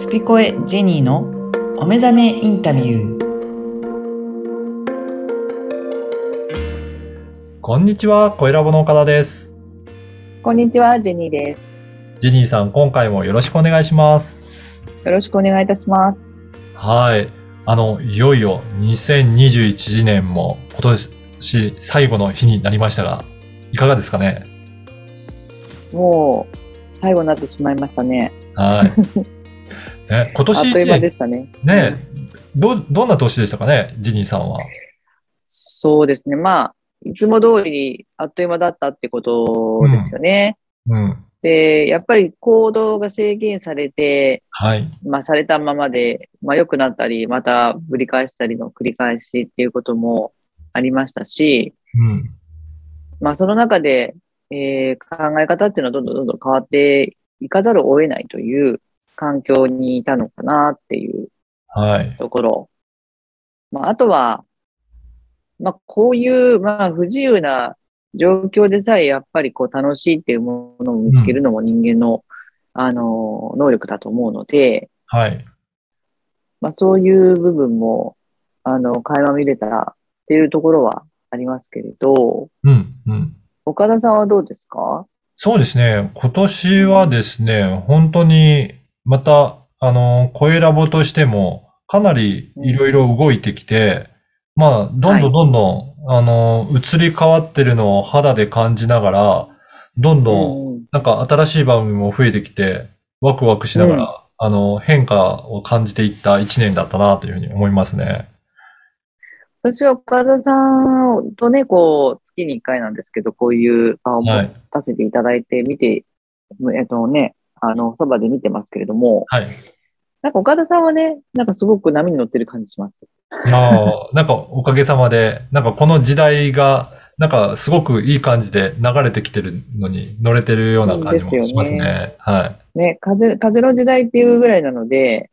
スピコエジェニーのお目覚めインタビュー。こんにちは、小ラボの岡田です。こんにちは、ジェニーです。ジェニーさん、今回もよろしくお願いします。よろしくお願いいたします。はい。あの、いよいよ2021年も今年最後の日になりましたが、いかがですかね？もう、最後になってしまいましたね。はい。ね、今あっ年という間でね、したね。ねど、どんな年でしたかね、ジェニーさんは。そうですね。まあ、いつも通りあっという間だったってことですよね。うん。で、やっぱり行動が制限されて、はい。まあ、されたままで、まあ、良くなったり、またぶり返したりの繰り返しっていうこともありましたし、うん。まあ、その中で、えー考え方っていうのはどんどんどんどん変わっていかざるを得ないという環境にいたのかなっていうはい。ところ。まあ、あとは、まあ、こういう、まあ、不自由な状況でさえ、やっぱりこう、楽しいっていうものを見つけるのも人間の、あの、能力だと思うので、はい。まあ、そういう部分も、あの、垣間見れたっていうところはありますけれど、うん。うん。岡田さんはどうですか？そうですね。今年はですね、本当に、また、あの、声ラボとしても、かなりいろいろ動いてきて、まあ、どんどんどんどん、あの、移り変わってるのを肌で感じながら、どんどん、うんなんか新しい番組も増えてきて、ワクワクしながら、うん。あの、変化を感じていった一年だったなというふうに思いますね。私は岡田さんとね、こう、月に1回なんですけど、こういう場を持はいたせていただいて、見て、えっとね、あの、そばで見てますけれども、はい。なんか岡田さんはね、なんかすごく波に乗ってる感じします。ああ、なんかおかげさまで、なんかこの時代が、なんかすごくいい感じで流れてきてるのに乗れてるような感じもしますですよね。はい。ね、風、風の時代っていうぐらいなので、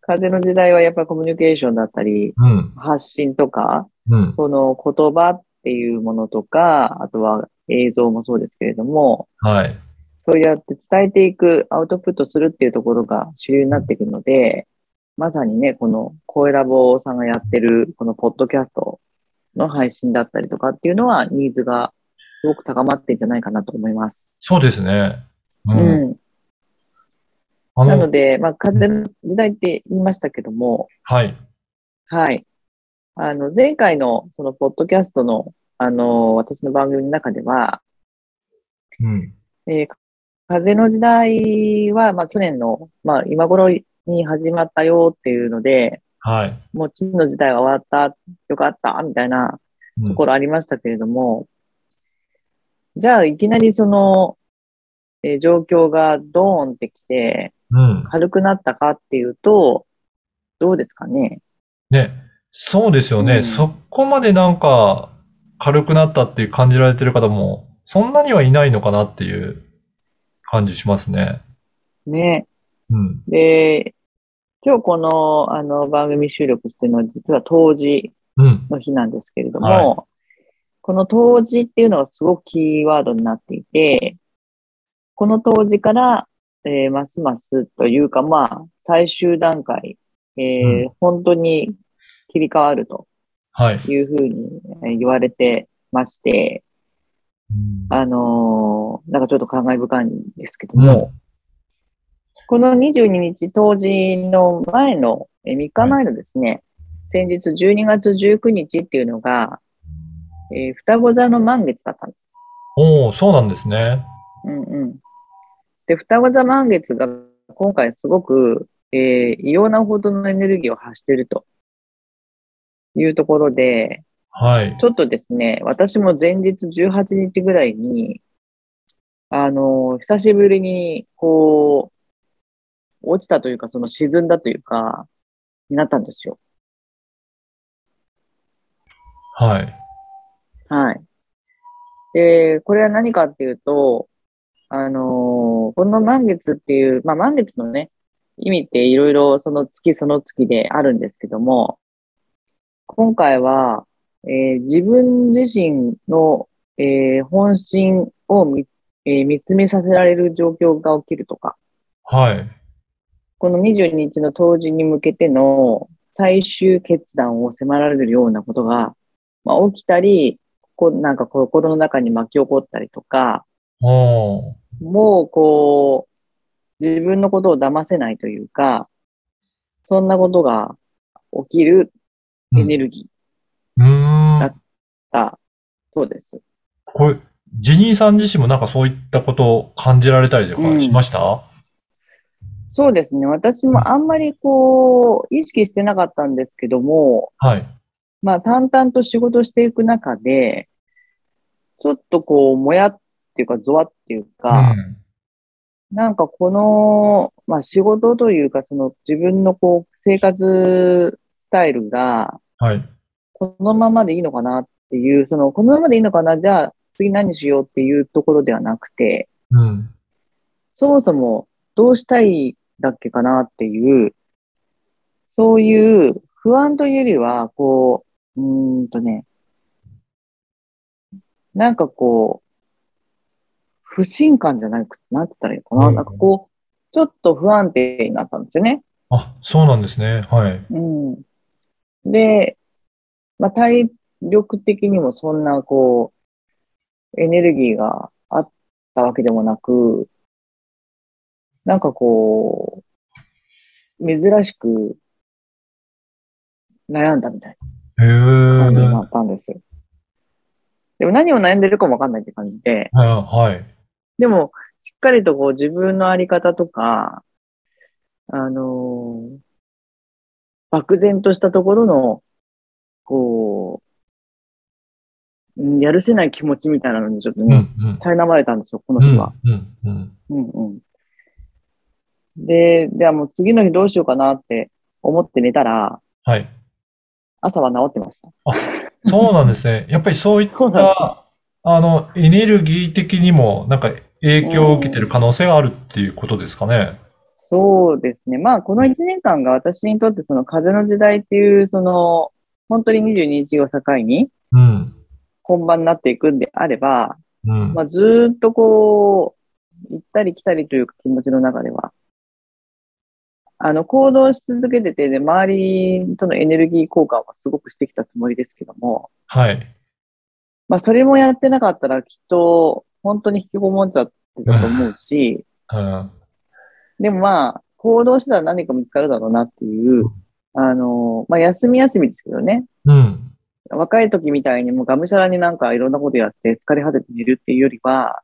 風の時代はやっぱりコミュニケーションだったり、うん。発信とか、うん。その言葉っていうものとか、あとは映像もそうですけれども、はい。そうやって伝えていく、アウトプットするっていうところが主流になっていくので、まさにね、この声ラボさんがやってる、このポッドキャストの配信だったりとかっていうのは、ニーズがすごく高まってんじゃないかなと思います。そうですね。う。うんん。あの、なので、まあ、風の時代って言いましたけども、はい。はい。あの、前回のそのポッドキャストの、あの、私の番組の中では、うん。えー風の時代は、まあ、去年の、まあ、今頃に始まったよっていうので、はい。もう地の時代は終わった、よかった、みたいなうんところありましたけれども、じゃあ、いきなりその、えー状況がドーンってきて、うん。軽くなったかっていうと、どうですかね？ね。そうですよね。うんそこまでなんか軽くなったって感じられてる方も、そんなにはいないのかなっていう感じしますね。ね。うん。で、今日この、あの、番組収録してるのは実は当時うん。の日なんですけれども、はいこの当時っていうのがすごくキーワードになっていて、この当時から、えーますますというか、まあ、最終段階、えーう本当に切り替わるとはい。いうふうにえー言われてまして、うんあのーなんかちょっと感慨深いんですけども、この22日当時の前の、えー3日前のですね、先日12月19日っていうのが、えー双子座の満月だったんです。おお、そうなんですね。うんうん。で、双子座満月が今回すごく、えー異様なほどのエネルギーを発しているというところで、はい。ちょっとですね、私も前日18日ぐらいに、あの、久しぶりに、こう、落ちたというか、その沈んだというか、になったんですよ。はい。はい。で、これは何かっていうと、あのこの満月っていう、まあ満月のね、意味っていろいろその月その月であるんですけども、今回は、えー自分自身の、えー本心を見,、えー見つめさせられる状況が起きるとか、はい。この22日の当時に向けての最終決断を迫られるようなことが、まあ、起きたり、こうなんか心の中に巻き起こったりとか、もうこう、自分のことを騙せないというか、そんなことが起きるエネルギ。ーが、そうです。これ、ジニーさん自身もなんかそういったことを感じられたりとかしました、そうですね。私もあんまりこう、意識してなかったんですけども、はい。まあ淡々と仕事していく中で、ちょっとこう、もやっていうか、ゾワっていううか、ん。なんかこの、まあ仕事というか、その自分のこう、生活スタイルが、はい。このままでいいのかなっていう、その、このままでいいのかな、じゃあ次何しようっていうところではなくて、うん。そもそもどうしたいだっけかなっていう、そういう不安というよりは、こう、うーんとね、なんかこう、不信感じゃなくて、なんて言ったらいいのかな、うんなんかこう、ちょっと不安定になったんですよね。あ、そうなんですね。はい。うん。で、まあ、体力的にもそんな、こう、エネルギーがあったわけでもなく、なんかこう、珍しく悩んだみたいへな感じになー。ったんですよ。でも何を悩んでるかもわかんないって感じで、ははい。でも、しっかりとこう自分のあり方とか、あのー漠然としたところの、こう、うんやるせない気持ちみたいなのにちょっとうん、ね、うん。苛まれたんですよ、このうん日は。、うん、うん。うんうん。で、じゃあもう次の日どうしようかなって思って寝たら、はい。朝は治ってました。そうなんですね。やっぱりそういった、あの、エネルギー的にも、なんか影響を受けてる可能性があるっていうことですかね。そうですね。まあ、この1年間が私にとってその風の時代っていう、その、本当に22日を境にうん。本番になっていくんであれば、うん。まあ、ずーっとこう、行ったり来たりというか気持ちの中では、あの、行動し続けてて、で、周りとのエネルギー交換はすごくしてきたつもりですけども、はい。まあ、それもやってなかったらきっと、本当に引きこもっちゃってたと思うし、うん。でもまあ、行動したら何か見つかるだろうなっていう、あの、まあ、休み休みですけどね、うん。若い時みたいにもうがむしゃらになんかいろんなことやって疲れ果てて寝るっていうよりは、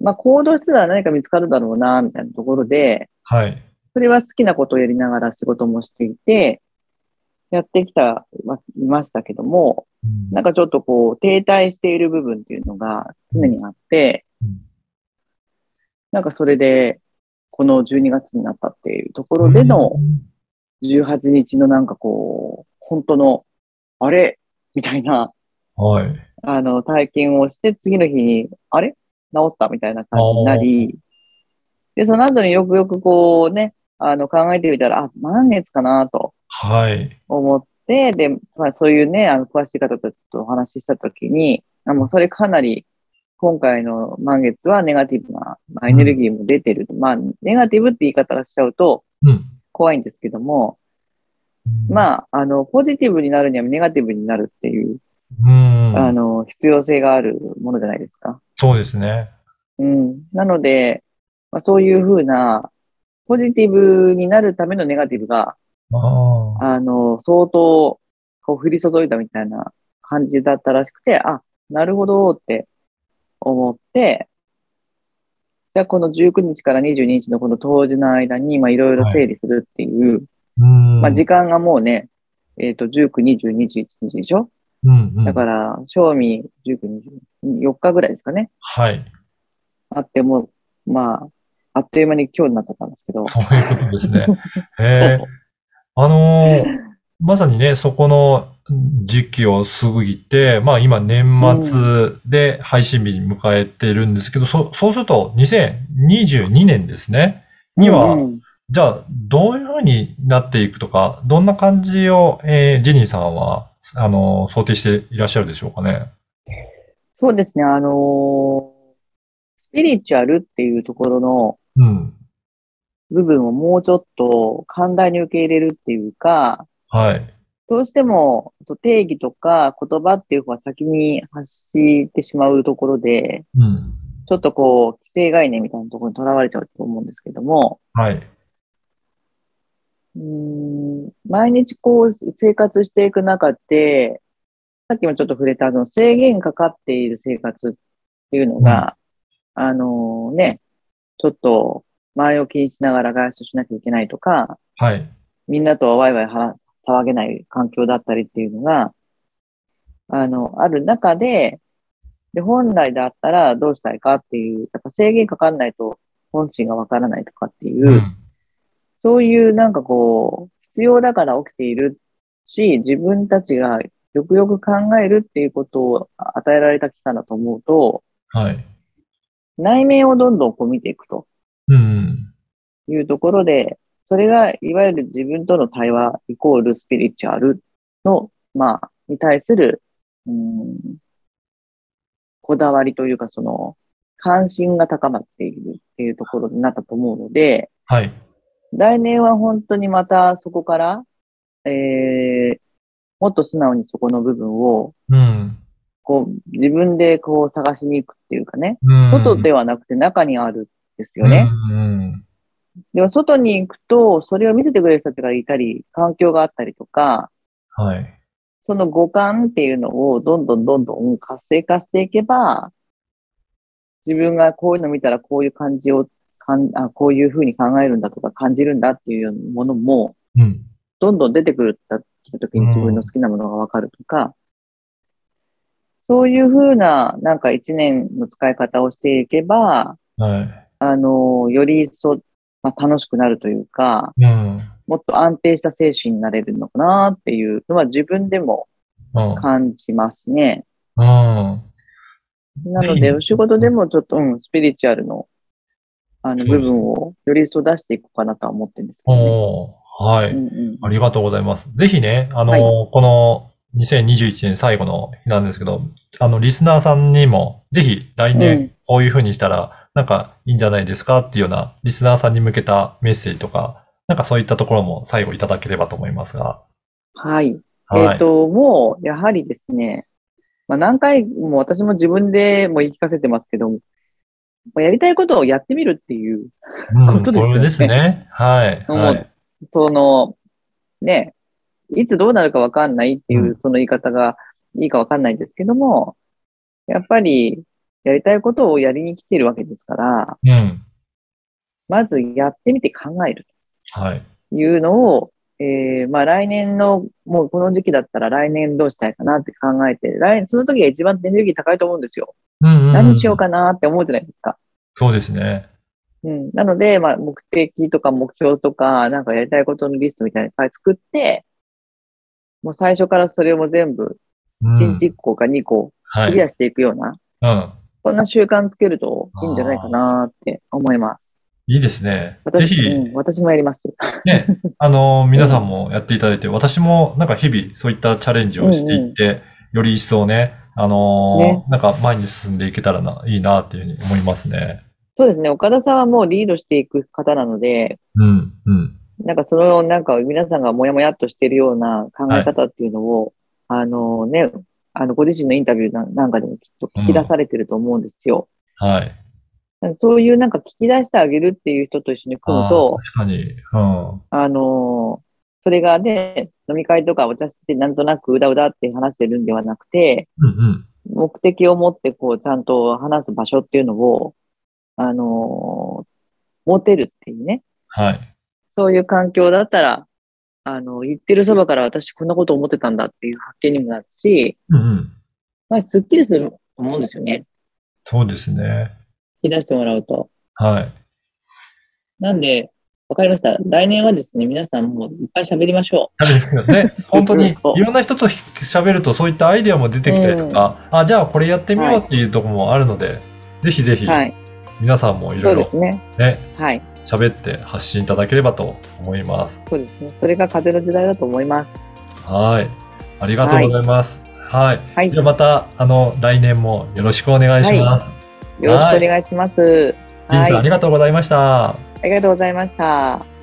まあ行動してたら何か見つかるだろうな、みたいなところで、はい。それは好きなことをやりながら仕事もしていて、やってきた、ま、いましたけども、うん。なんかちょっとこう停滞している部分っていうのが常にあって、うん。なんかそれで、この12月になったっていうところでの18日のなんかこう、本当の、あれ？みたいな、はい。あの、体験をして、次の日に、あれ？治ったみたいな感じになり、で、その後によくよくこうね、あの、考えてみたら、あ、満月かなとはい。思って、で、まあそういうね、あの、詳しい方とちょっとお話ししたときに、あ、もうそれかなり、今回の満月はネガティブな、まあ、エネルギーも出てる。まあ、ネガティブって言い方しちゃうとうん。怖いんですけども、あ、まあ、あの、ポジティブになるにはネガティブになるっていう、うん。あの、必要性があるものじゃないですか。そうですね。うん。なので、まあ、そういうふうな、ポジティブになるためのネガティブが、ああ。あの、相当、こう、降り注いだみたいな感じだったらしくて、あ、なるほどって思って、じゃあこの19日から22日のこの当時の間に、まあいろいろ整理するっていう、うん。まあ時間がもうね、えっ、と、19、20、21日でしょ？うん、うん。だから、賞味19、20、4日ぐらいですかね。はい。あっても、まあ、あっという間に今日になっちゃったんですけど。そういうことですね。へえそうあのーまさにね、そこの時期を過ぎて、まあ今年末で配信日に迎えてるんですけど、そそうすると2022年ですね。には、うんうんじゃあどういうふうになっていくとか、どんな感じを、えージニーさんは、あのー想定していらっしゃるでしょうかね？そうですね、あのースピリチュアルっていうところの、うん。部分をもうちょっと寛大に受け入れるっていうか、はい。どうしてもと定義とか言葉っていう方が先に発してしまうところで、うん。ちょっとこう、既成概念みたいなところにとらわれちゃうと思うんですけども、はい。うーん毎日こう生活していく中で、さっきもちょっと触れたあの制限かかっている生活っていうのが、あのね、ちょっと前置きにしながら外出しなきゃいけないとか、はい。みんなとワイワイ話騒げない環境だったりっていうのが、あの、ある中で、で、本来だったらどうしたいかっていう、やっぱ制限かかんないと本心がわからないとかっていう、うん。そういうなんかこう、必要だから起きているし、自分たちがよくよく考えるっていうことを与えられた期間だと思うと、はい。内面をどんどんこう見ていくとうん。いうところで、それがいわゆる自分との対話イコールスピリチュアルの、まあ、に対する、うん、こだわりというかその、関心が高まっているっていうところになったと思うので、はい。来年は本当にまたそこから、えー、もっと素直にそこの部分を、うん。こう、自分でこう探しに行くっていうかね、うん。外ではなくて中にあるんですよね。うん。でも外に行くと、それを見せてくれる人たちがいたり、環境があったりとか、はい。その五感っていうのをどんどんどんどん活性化していけば、自分がこういうの見たらこういう感じをかんあ、こういうふうに考えるんだとか感じるんだっていうようなものも、うん。どんどん出てくるた時に自分の好きなものがわかるとか、そういうふうな、なんか一年の使い方をしていけば、はい。あの、より一層、まあ、楽しくなるというか、うん。もっと安定した精神になれるのかなっていうのは自分でもうん。感じますね。うん。なので、お仕事でもちょっと、うん、スピリチュアルの、あの、部分をより一層出していこうかなとは思ってるんですけどね。はい。うんうん。ありがとうございます。ぜひね、あの、はいこの2021年最後の日なんですけど、あの、リスナーさんにも、ぜひ来うん年こういう風にしたら、なんかいいんじゃないですかっていうような、リスナーさんに向けたメッセージとか、なんかそういったところも最後いただければと思いますが。はい。はい。えっ、と、もう、やはりですね、まあ、何回も私も自分でも言い聞かせてますけどやりたいことをやってみるっていう、うんことですよねこれですね。はい。はい。その、ね、いつどうなるかわかんないっていうう、んその言い方がいいかわかんないんですけども、やっぱり、やりたいことをやりに来てるわけですから、うん。まずやってみて考えるはい。というのを、えー、まあ来年の、もうこの時期だったら来年どうしたいかなって考えて、来その時が一番エネルギー高いと思うんですよ。うんうんうん何しようかなって思うじゃないですか。そうですね。うん。なので、まあ目的とか目標とか、なんかやりたいことのリストみたいなのいっぱい作って、もう最初からそれを全部、うん1日1個か2個はい。クリアしていくような、うん。そんな習慣つけるといいんじゃないかなって思います。いいですね。ぜ私、ひ、うん、私もやります。ね、あの、皆さんもやっていただいて、私もなんか日々そういったチャレンジをしていって、より一層ね、あのーねなんか前に進んでいけたらな、いいなっていうふうに思いますね。そうですね。岡田さんはもうリードしていく方なので、うん、うん。なんかその、なんか皆さんがもやもやっとしてるような考え方っていうのを、あのね、あの、ご自身のインタビューなんなんかでもきっと聞き出されてると思うんですよ。はい。そういうなんか聞き出してあげるっていう人と一緒に組むと確かに。うん。あのそれがね、飲み会とかお茶してなんとなくうだうだって話してるんではなくて、うん、うん。目的を持ってこうちゃんと話す場所っていうのを、あの持てるっていうね、はい。そういう環境だったら、あの、言ってるそばから私こんなこと思ってたんだっていう発見にもなるし、うん、うん。まあ、すっきりすると思うんですよね。そうですね。聞き出してもらうと。はい。なんで、わかりました。来年はですね、皆さんもういっぱい喋りましょね、本当にいろんな人と喋るとそういったアイデアも出てきたりとか、あ、じゃあこれやってみようっていうところもあるので、ぜひぜひう。はい。皆さんもいろいろね。ね、はい。喋って発信いただければと思います。そうですね。それが風の時代だと思います。はい。ありがとうございます。はい。はいじゃあまた、あの、来年もよろしくお願いします。よろしくお願いします。ジンさん、ありがとうございました。ありがとうございました。